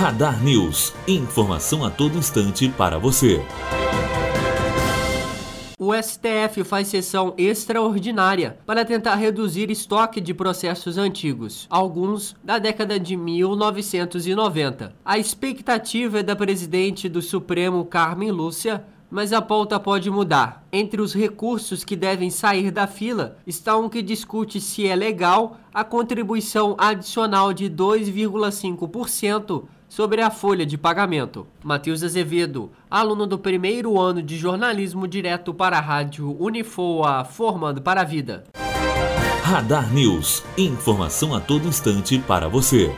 Radar News. Informação a todo instante para você. O STF faz sessão extraordinária para tentar reduzir estoque de processos antigos, alguns da década de 1990. A expectativa é da presidente do Supremo, Carmen Lúcia, mas a pauta pode mudar. Entre os recursos que devem sair da fila está um que discute se é legal a contribuição adicional de 2,5% sobre a folha de pagamento. Matheus Azevedo, aluno do primeiro ano de jornalismo direto para a rádio Unifoa, formando para a vida. Radar News. Informação a todo instante para você.